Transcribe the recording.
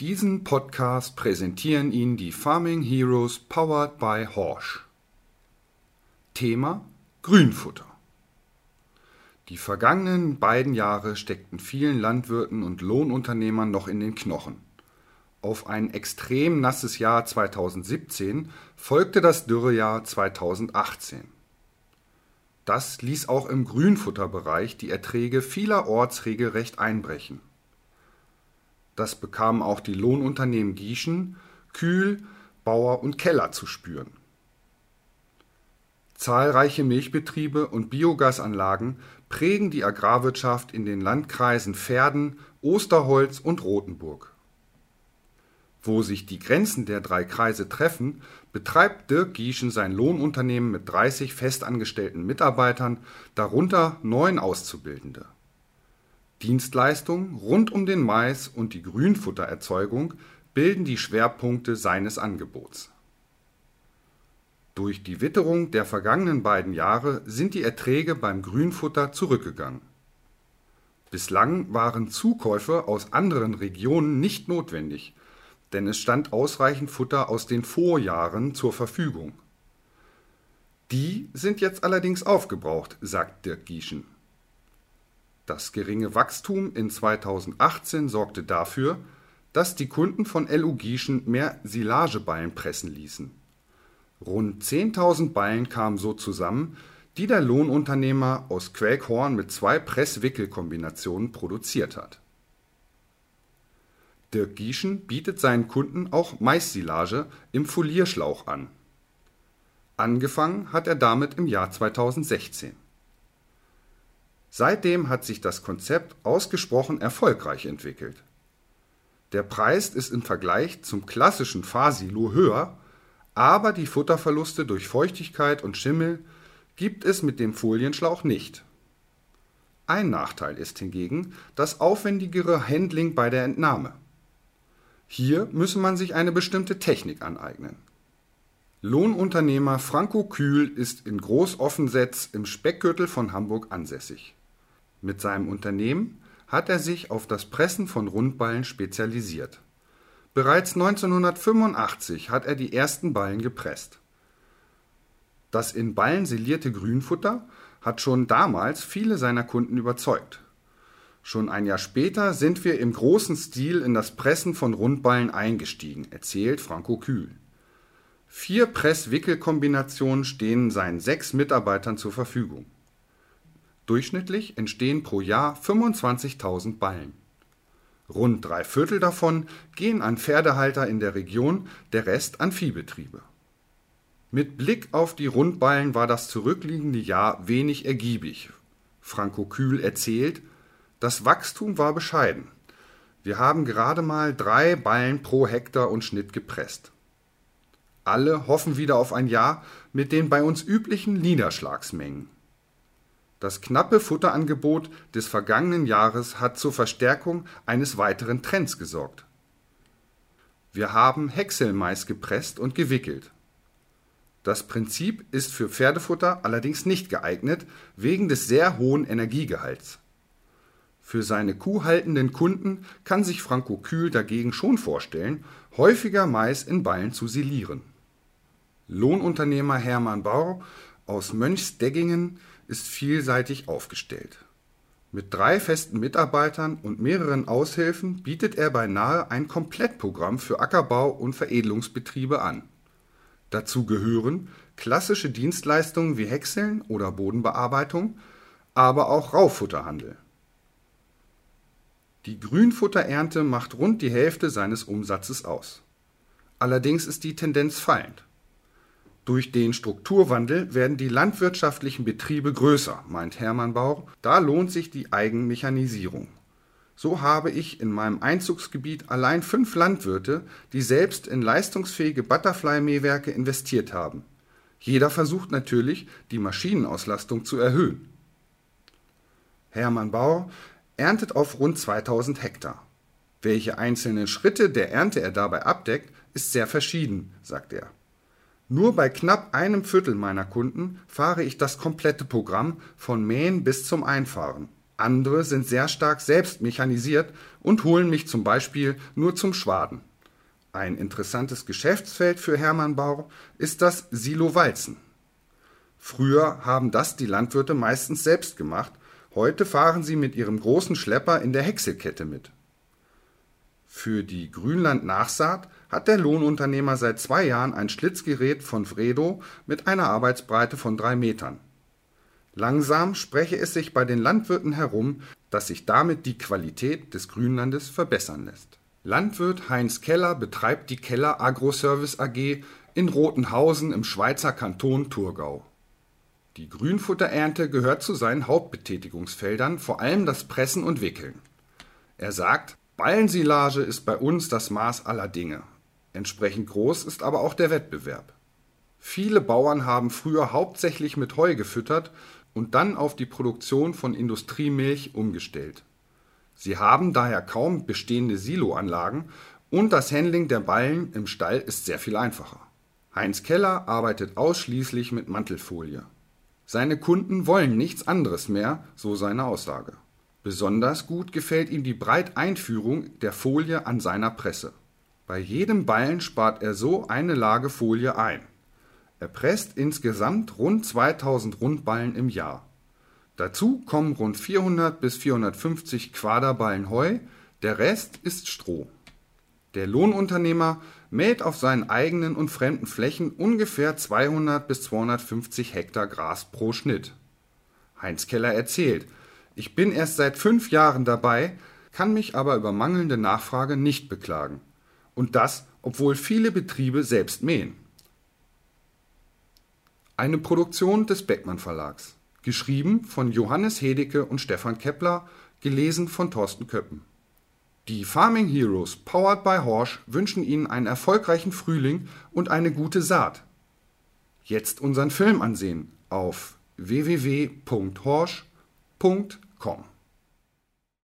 Diesen Podcast präsentieren Ihnen die Farming Heroes powered by Horsch. Thema Grünfutter. Die vergangenen beiden Jahre steckten vielen Landwirten und Lohnunternehmern noch in den Knochen. Auf ein extrem nasses Jahr 2017 folgte das Dürrejahr 2018. Das ließ auch im Grünfutterbereich die Erträge vielerorts regelrecht einbrechen. Das bekamen auch die Lohnunternehmen Gieschen, Kühl, Bauer und Keller zu spüren. Zahlreiche Milchbetriebe und Biogasanlagen prägen die Agrarwirtschaft in den Landkreisen Verden, Osterholz und Rothenburg. Wo sich die Grenzen der drei Kreise treffen, betreibt Dirk Gieschen sein Lohnunternehmen mit 30 festangestellten Mitarbeitern, darunter neun Auszubildende. Dienstleistungen rund um den Mais und die Grünfuttererzeugung bilden die Schwerpunkte seines Angebots. Durch die Witterung der vergangenen beiden Jahre sind die Erträge beim Grünfutter zurückgegangen. Bislang waren Zukäufe aus anderen Regionen nicht notwendig, denn es stand ausreichend Futter aus den Vorjahren zur Verfügung. Die sind jetzt allerdings aufgebraucht, sagt Dirk Gieschen. Das geringe Wachstum in 2018 sorgte dafür, dass die Kunden von LU Gieschen mehr Silageballen pressen ließen. Rund 10.000 Ballen kamen so zusammen, die der Lohnunternehmer aus Quäkhorn mit zwei Presswickelkombinationen produziert hat. Dirk Gieschen bietet seinen Kunden auch Maissilage im Folierschlauch an. Angefangen hat er damit im Jahr 2016. Seitdem hat sich das Konzept ausgesprochen erfolgreich entwickelt. Der Preis ist im Vergleich zum klassischen Fahrsilo höher, aber die Futterverluste durch Feuchtigkeit und Schimmel gibt es mit dem Folienschlauch nicht. Ein Nachteil ist hingegen das aufwendigere Handling bei der Entnahme. Hier müsse man sich eine bestimmte Technik aneignen. Lohnunternehmer Franco Kühl ist in Großoffensetz im Speckgürtel von Hamburg ansässig. Mit seinem Unternehmen hat er sich auf das Pressen von Rundballen spezialisiert. Bereits 1985 hat er die ersten Ballen gepresst. Das in Ballen silierte Grünfutter hat schon damals viele seiner Kunden überzeugt. Schon ein Jahr später sind wir im großen Stil in das Pressen von Rundballen eingestiegen, erzählt Franco Kühl. Vier Press-Wickel-Kombinationen stehen seinen sechs Mitarbeitern zur Verfügung. Durchschnittlich entstehen pro Jahr 25.000 Ballen. Rund drei Viertel davon gehen an Pferdehalter in der Region, der Rest an Viehbetriebe. Mit Blick auf die Rundballen war das zurückliegende Jahr wenig ergiebig. Franco Kühl erzählt, das Wachstum war bescheiden. Wir haben gerade mal drei Ballen pro Hektar und Schnitt gepresst. Alle hoffen wieder auf ein Jahr mit den bei uns üblichen Niederschlagsmengen. Das knappe Futterangebot des vergangenen Jahres hat zur Verstärkung eines weiteren Trends gesorgt. Wir haben Häckselmais gepresst und gewickelt. Das Prinzip ist für Pferdefutter allerdings nicht geeignet, wegen des sehr hohen Energiegehalts. Für seine kuhhaltenden Kunden kann sich Franco Kühl dagegen schon vorstellen, häufiger Mais in Ballen zu silieren. Lohnunternehmer Hermann Bau aus Mönchsdeggingen ist vielseitig aufgestellt. Mit drei festen Mitarbeitern und mehreren Aushilfen bietet er beinahe ein Komplettprogramm für Ackerbau und Veredelungsbetriebe an. Dazu gehören klassische Dienstleistungen wie Häckseln oder Bodenbearbeitung, aber auch Raufutterhandel. Die Grünfutterernte macht rund die Hälfte seines Umsatzes aus. Allerdings ist die Tendenz fallend. Durch den Strukturwandel werden die landwirtschaftlichen Betriebe größer, meint Hermann Bauch. Da lohnt sich die Eigenmechanisierung. So habe ich in meinem Einzugsgebiet allein fünf Landwirte, die selbst in leistungsfähige Butterfly-Mähwerke investiert haben. Jeder versucht natürlich, die Maschinenauslastung zu erhöhen. Hermann Bauer erntet auf rund 2000 Hektar. Welche einzelnen Schritte der Ernte er dabei abdeckt, ist sehr verschieden, sagt er. Nur bei knapp einem Viertel meiner Kunden fahre ich das komplette Programm von Mähen bis zum Einfahren. Andere sind sehr stark selbst mechanisiert und holen mich zum Beispiel nur zum Schwaden. Ein interessantes Geschäftsfeld für Hermann Bau ist das Silo-Walzen. Früher haben das die Landwirte meistens selbst gemacht, heute fahren sie mit ihrem großen Schlepper in der Häckselkette mit. Für die Grünland-Nachsaat hat der Lohnunternehmer seit zwei Jahren ein Schlitzgerät von Fredo mit einer Arbeitsbreite von drei Metern. Langsam spreche es sich bei den Landwirten herum, dass sich damit die Qualität des Grünlandes verbessern lässt. Landwirt Heinz Keller betreibt die Keller Agroservice AG in Rotenhausen im Schweizer Kanton Thurgau. Die Grünfutterernte gehört zu seinen Hauptbetätigungsfeldern, vor allem das Pressen und Wickeln. Er sagt, Ballensilage ist bei uns das Maß aller Dinge. Entsprechend groß ist aber auch der Wettbewerb. Viele Bauern haben früher hauptsächlich mit Heu gefüttert und dann auf die Produktion von Industriemilch umgestellt. Sie haben daher kaum bestehende Siloanlagen und das Handling der Ballen im Stall ist sehr viel einfacher. Heinz Keller arbeitet ausschließlich mit Mantelfolie. Seine Kunden wollen nichts anderes mehr, so seine Aussage. Besonders gut gefällt ihm die Breiteinführung der Folie an seiner Presse. Bei jedem Ballen spart er so eine Lage Folie ein. Er presst insgesamt rund 2000 Rundballen im Jahr. Dazu kommen rund 400 bis 450 Quaderballen Heu, der Rest ist Stroh. Der Lohnunternehmer mäht auf seinen eigenen und fremden Flächen ungefähr 200 bis 250 Hektar Gras pro Schnitt. Heinz Keller erzählt, ich bin erst seit fünf Jahren dabei, kann mich aber über mangelnde Nachfrage nicht beklagen. Und das, obwohl viele Betriebe selbst mähen. Eine Produktion des Beckmann Verlags. Geschrieben von Johannes Hedecke und Stefan Kepler, gelesen von Thorsten Köppen. Die Farming Heroes, powered by Horsch, wünschen Ihnen einen erfolgreichen Frühling und eine gute Saat. Jetzt unseren Film ansehen auf com.